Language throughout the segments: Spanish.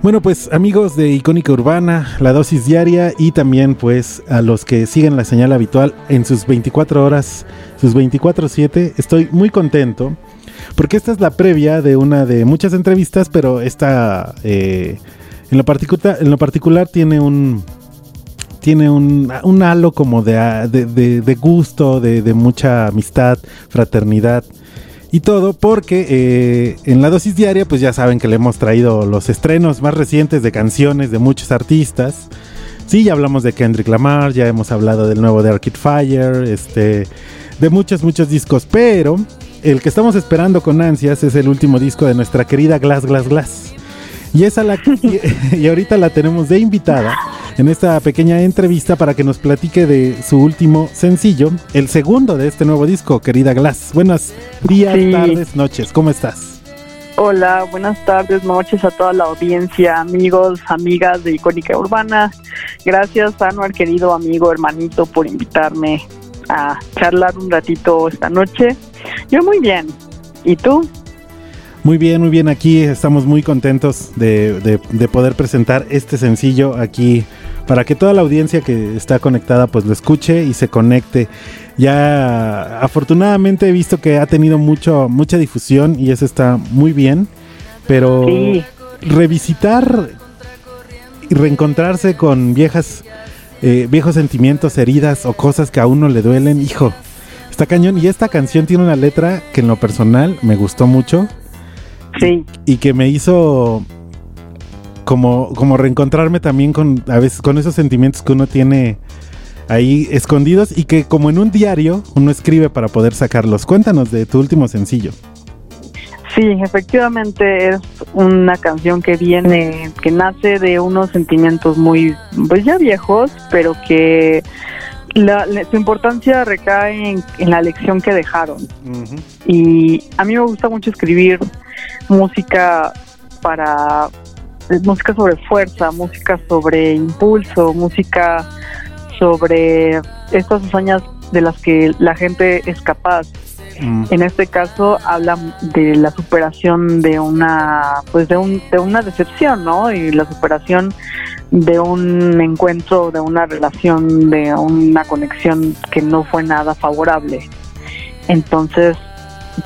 Bueno, pues amigos de Icónica Urbana, la dosis diaria y también pues a los que siguen la señal habitual en sus 24 horas, sus 24/7, estoy muy contento porque esta es la previa de una de muchas entrevistas, pero esta eh, en, lo particular, en lo particular tiene un tiene un, un halo como de, de, de gusto, de, de mucha amistad, fraternidad y todo porque eh, en la dosis diaria pues ya saben que le hemos traído los estrenos más recientes de canciones de muchos artistas. Sí, ya hablamos de Kendrick Lamar, ya hemos hablado del nuevo de Arcade Fire, este, de muchos, muchos discos, pero el que estamos esperando con ansias es el último disco de nuestra querida Glass Glass Glass. Y esa la y ahorita la tenemos de invitada en esta pequeña entrevista para que nos platique de su último sencillo, el segundo de este nuevo disco, querida Glass. Buenos días, tardes, noches, ¿cómo estás? Hola, buenas tardes, noches a toda la audiencia, amigos, amigas de Icónica Urbana. Gracias, Anuar, querido amigo, hermanito, por invitarme a charlar un ratito esta noche. Yo muy bien. ¿Y tú? Muy bien, muy bien. Aquí estamos muy contentos de, de poder presentar este sencillo aquí para que toda la audiencia que está conectada pues lo escuche y se conecte. Ya afortunadamente he visto que ha tenido mucho, mucha difusión y eso está muy bien, pero revisitar y reencontrarse con viejas, eh, viejos sentimientos, heridas o cosas que a uno le duelen, hijo, está cañón. Y esta canción tiene una letra que en lo personal me gustó mucho. Sí. Y que me hizo como, como reencontrarme también con a veces con esos sentimientos que uno tiene ahí escondidos y que como en un diario uno escribe para poder sacarlos. Cuéntanos de tu último sencillo. Sí, efectivamente es una canción que viene, que nace de unos sentimientos muy, pues ya viejos, pero que la, su importancia recae en, la lección que dejaron. Y a mí me gusta mucho escribir música para música sobre fuerza, música sobre impulso, música sobre estas hazañas de las que la gente es capaz. Mm. En este caso habla de la superación de una pues de un de una decepción, ¿no? Y la superación de un encuentro, de una relación, de una conexión que no fue nada favorable. Entonces,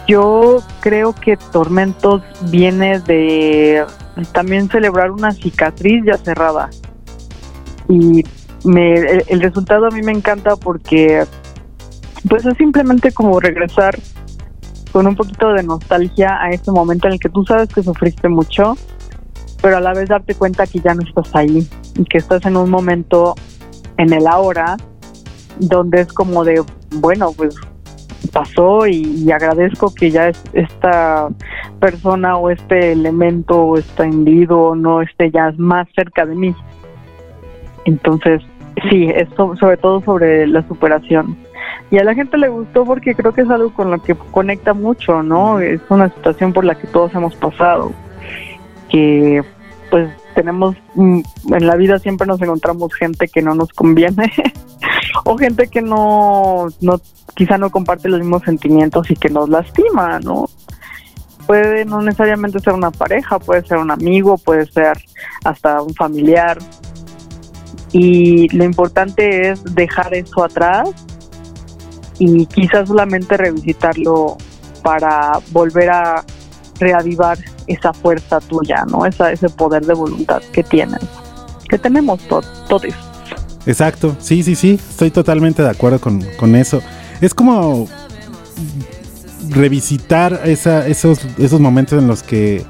yo creo que Tormentos viene de también celebrar una cicatriz ya cerrada. Y me, el, resultado a mí me encanta porque pues es simplemente como regresar con un poquito de nostalgia a ese momento en el que tú sabes que sufriste mucho, pero a la vez darte cuenta que ya no estás ahí y que estás en un momento en el ahora donde es como de, bueno, pues pasó y, agradezco que ya esta persona o este elemento o este individuo no esté ya más cerca de mí. Entonces, sí, es sobre todo sobre la superación. Y a la gente le gustó porque creo que es algo con lo que conecta mucho, ¿no? Es una situación por la que todos hemos pasado, que pues tenemos, mm, en la vida siempre nos encontramos gente que no nos conviene o gente que no, no, quizá no comparte los mismos sentimientos y que nos lastima, ¿no? Puede no necesariamente ser una pareja, puede ser un amigo, puede ser hasta un familiar. Y lo importante es dejar eso atrás y quizás solamente revisitarlo para volver a reavivar esa fuerza tuya, ¿no? Esa, ese poder de voluntad que tienes, que tenemos todos. Exacto, sí, sí, sí, estoy totalmente de acuerdo con, eso. Es como revisitar esa, esos, esos momentos en los que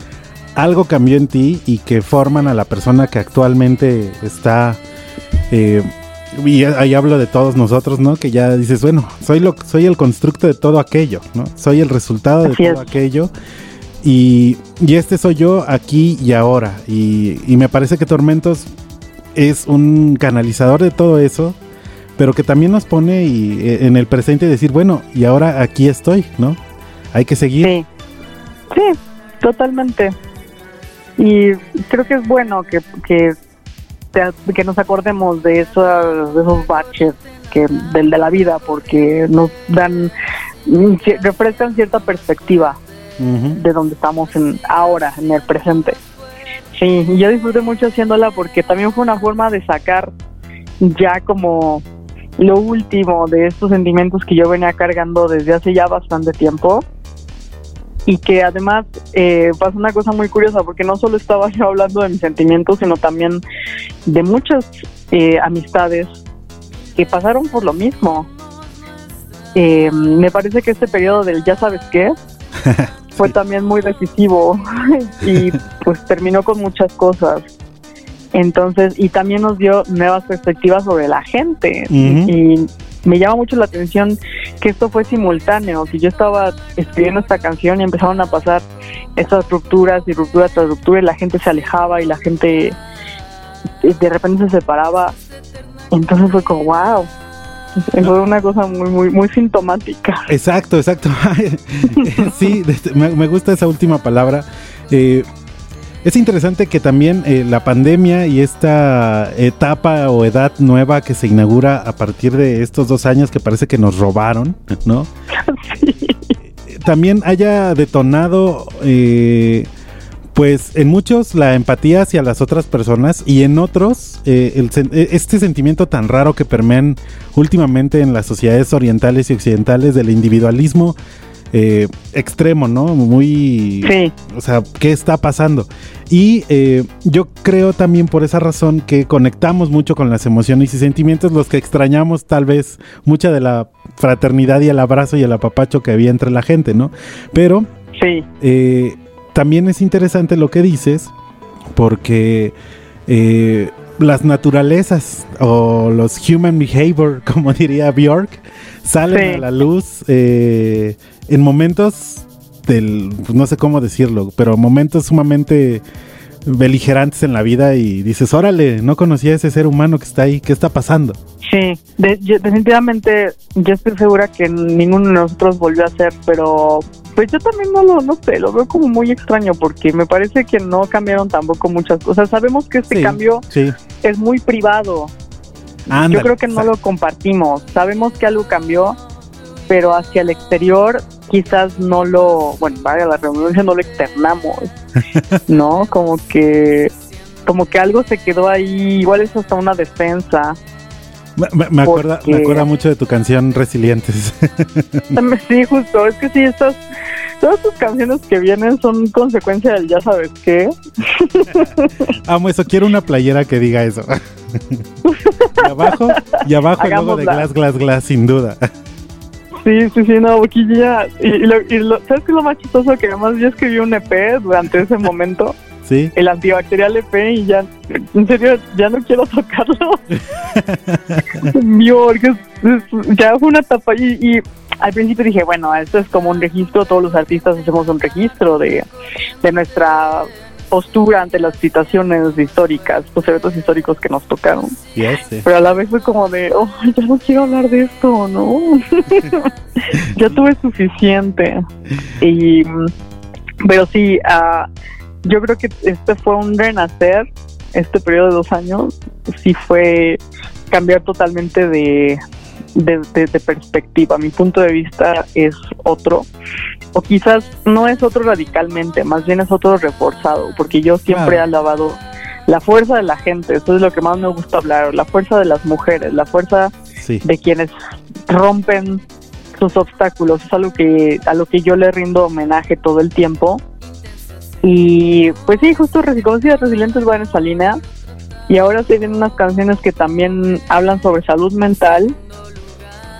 algo cambió en ti y que forman a la persona que actualmente está... Eh, y ahí hablo de todos nosotros, ¿no? Que ya dices, bueno, soy lo soy el constructo de todo aquello, ¿no? Soy el resultado de todo aquello. Y, y, este soy yo aquí y ahora. Y, y, me parece que Tormentos es un canalizador de todo eso, pero que también nos pone y, e, en el presente decir, bueno, y ahora aquí estoy, ¿no? Hay que seguir. Sí, sí totalmente. Y creo que es bueno que, que, que nos acordemos de esos, de esos baches que, del de la vida, porque nos dan, refrescan cierta perspectiva de donde estamos en, ahora, en el presente. Sí, yo disfruté mucho haciéndola porque también fue una forma de sacar ya como lo último de estos sentimientos que yo venía cargando desde hace ya bastante tiempo. Y que además eh, pasa una cosa muy curiosa porque no solo estaba yo hablando de mis sentimientos sino también de muchas eh, amistades que pasaron por lo mismo. Eh, me parece que este periodo del ya sabes qué fue también muy decisivo y pues terminó con muchas cosas entonces, y también nos dio nuevas perspectivas sobre la gente. Y me llama mucho la atención que esto fue simultáneo, que yo estaba escribiendo esta canción y empezaron a pasar esas rupturas y ruptura tras ruptura y la gente se alejaba y la gente de repente se separaba. Entonces fue como, wow, fue una cosa muy, muy, muy sintomática. Exacto, exacto. sí, me, me, gusta esa última palabra. Eh, es interesante que también eh, la pandemia y esta etapa o edad nueva que se inaugura a partir de estos dos años que parece que nos robaron, ¿no? También haya detonado, eh, pues en muchos la empatía hacia las otras personas y en otros eh, este sentimiento tan raro que permean últimamente en las sociedades orientales y occidentales del individualismo eh, extremo, ¿no? Muy... Sí. O sea, ¿qué está pasando? Y eh, yo creo también por esa razón que conectamos mucho con las emociones y sentimientos, los que extrañamos tal vez mucha de la fraternidad y el abrazo y el apapacho que había entre la gente, ¿no? Pero... Sí. Eh, también es interesante lo que dices, porque las naturalezas o los human behavior, como diría Bjork, salen a la luz eh, en momentos del, pues, no sé cómo decirlo, pero momentos sumamente beligerantes en la vida y dices, órale, no conocía a ese ser humano que está ahí, ¿qué está pasando? Sí, definitivamente yo estoy segura que ninguno de nosotros volvió a hacer, pero pues yo también no lo no sé, lo veo como muy extraño porque me parece que no cambiaron tampoco muchas cosas. Sabemos que este cambio es muy privado. yo creo que no lo compartimos. Sabemos que algo cambió, pero hacia el exterior quizás no lo, bueno, vaya la redundancia, no lo externamos, ¿no? Como que, como que algo se quedó ahí, igual es hasta una defensa. Me, me, acuerda, me acuerda mucho de tu canción Resilientes. sí, justo, es que sí, estas, todas tus canciones que vienen son consecuencia del ya sabes qué. Amo eso, quiero una playera que diga eso. y abajo, y abajo el logo de Glass, Glass, Glass, sin duda. Sí, sí, sí, no, ya. Y, lo, y lo, ¿sabes qué es lo más chistoso? Que además yo escribí un EP durante ese momento. Sí. El antibacterial EP y ya, en serio, ya no quiero tocarlo. porque ya fue una etapa y, y al principio dije, bueno, esto es como un registro, todos los artistas hacemos un registro de, de nuestra postura ante las situaciones históricas, los eventos históricos que nos tocaron. Pero a la vez fue como de, oh, ya no quiero hablar de esto, ¿no? ya tuve suficiente. Y, pero sí, uh, yo creo que este fue un renacer, este periodo de dos años, sí fue cambiar totalmente de, de, perspectiva. Mi punto de vista es otro. O quizás no es otro radicalmente, más bien es otro reforzado, porque yo siempre he alabado la fuerza de la gente, eso es lo que más me gusta hablar, la fuerza de las mujeres, la fuerza de quienes rompen sus obstáculos, es algo que, a lo que yo le rindo homenaje todo el tiempo. Y pues sí, justo como Resilientes va en esa línea. Y ahora se vienen unas canciones que también hablan sobre salud mental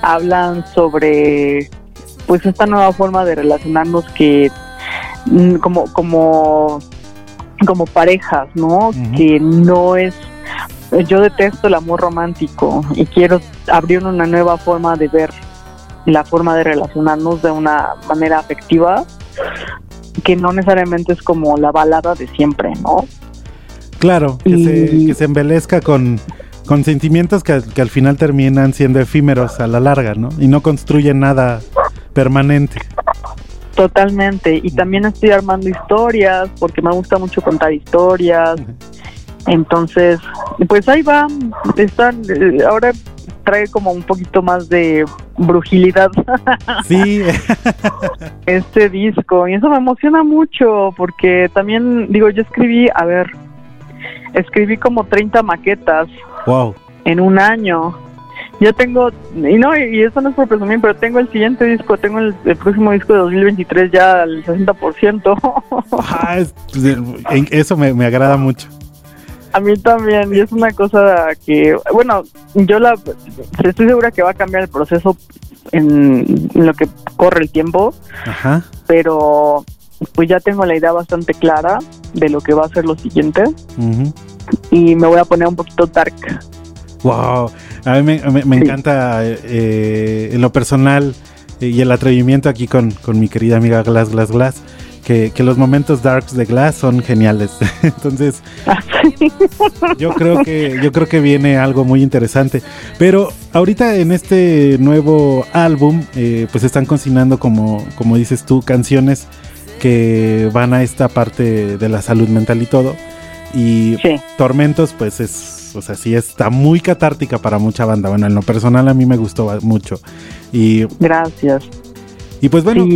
hablan sobre pues esta nueva forma de relacionarnos que mm, como como como parejas, ¿no? Que no es yo detesto el amor romántico y quiero abrir una nueva forma de ver la forma de relacionarnos de una manera afectiva que no necesariamente es como la balada de siempre, ¿no? Claro, que, se, que se embelezca con con sentimientos que, al final terminan siendo efímeros a la larga, ¿no? Y no construyen nada permanente. Totalmente. Y también estoy armando historias porque me gusta mucho contar historias. Entonces, pues ahí va. Están, eh, ahora trae como un poquito más de brujilidad. Sí. este disco. Y eso me emociona mucho porque también, digo, yo escribí, a ver, escribí como 30 maquetas. Wow. En un año. Yo tengo, y no, y eso no es por presumir, pero tengo el siguiente disco, tengo el, próximo disco de 2023 ya al 60%. Ah, eso me, me agrada mucho. A mí también, y es una cosa que, bueno, yo la estoy segura que va a cambiar el proceso en, lo que corre el tiempo, Ajá. pero pues ya tengo la idea bastante clara de lo que va a ser lo siguiente y me voy a poner un poquito dark. Wow, a mí me, encanta eh, en lo personal y el atrevimiento aquí con, con mi querida amiga Glass Glass Glass que, los momentos darks de Glass son geniales. Entonces, yo creo que yo creo que viene algo muy interesante. Pero ahorita en este nuevo álbum, eh, pues están cocinando como como dices tú canciones que van a esta parte de la salud mental y todo. Y Tormentos, pues es, o sea, sí está muy catártica para mucha banda. Bueno, en lo personal a mí me gustó mucho. Y gracias. Y pues bueno,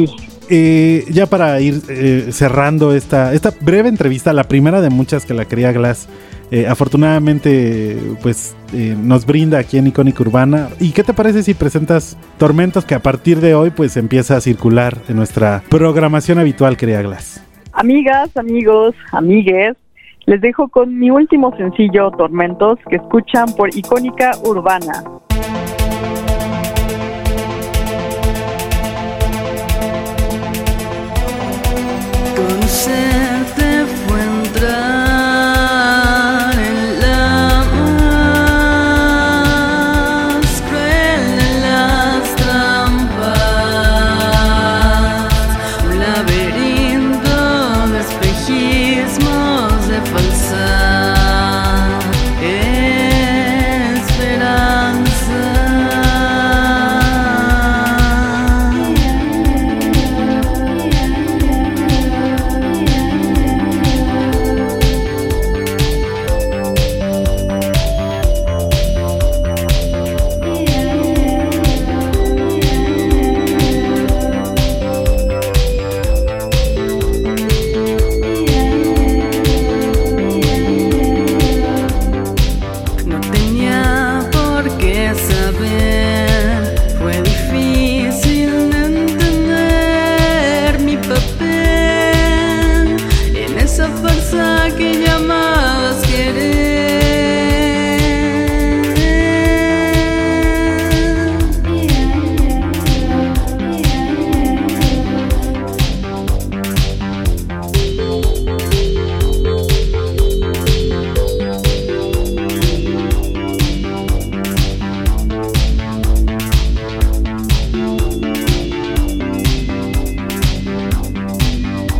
eh, ya para ir eh, cerrando esta, esta breve entrevista, la primera de muchas que la quería Glass, eh, afortunadamente pues nos brinda aquí en Icónica Urbana. ¿Y qué te parece si presentas Tormentos que a partir de hoy pues empieza a circular en nuestra programación habitual, querida Glass? Amigas, amigos, amigues, les dejo con mi último sencillo Tormentos que escuchan por Icónica Urbana. listen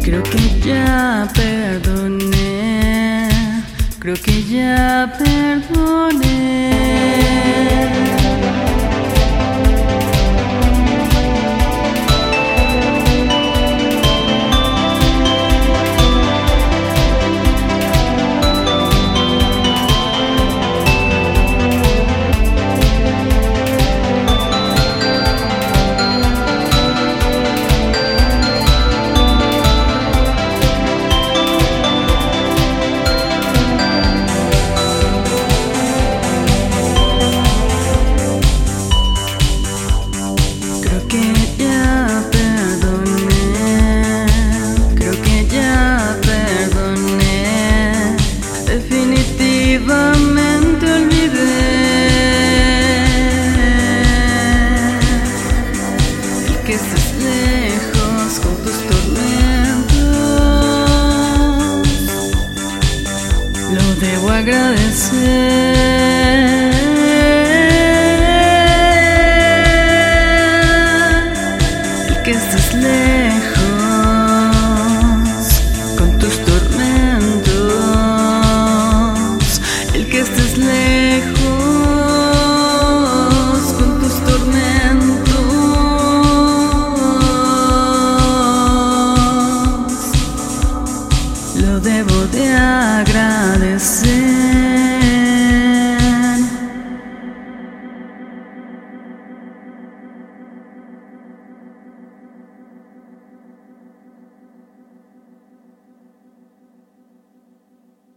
agradecer.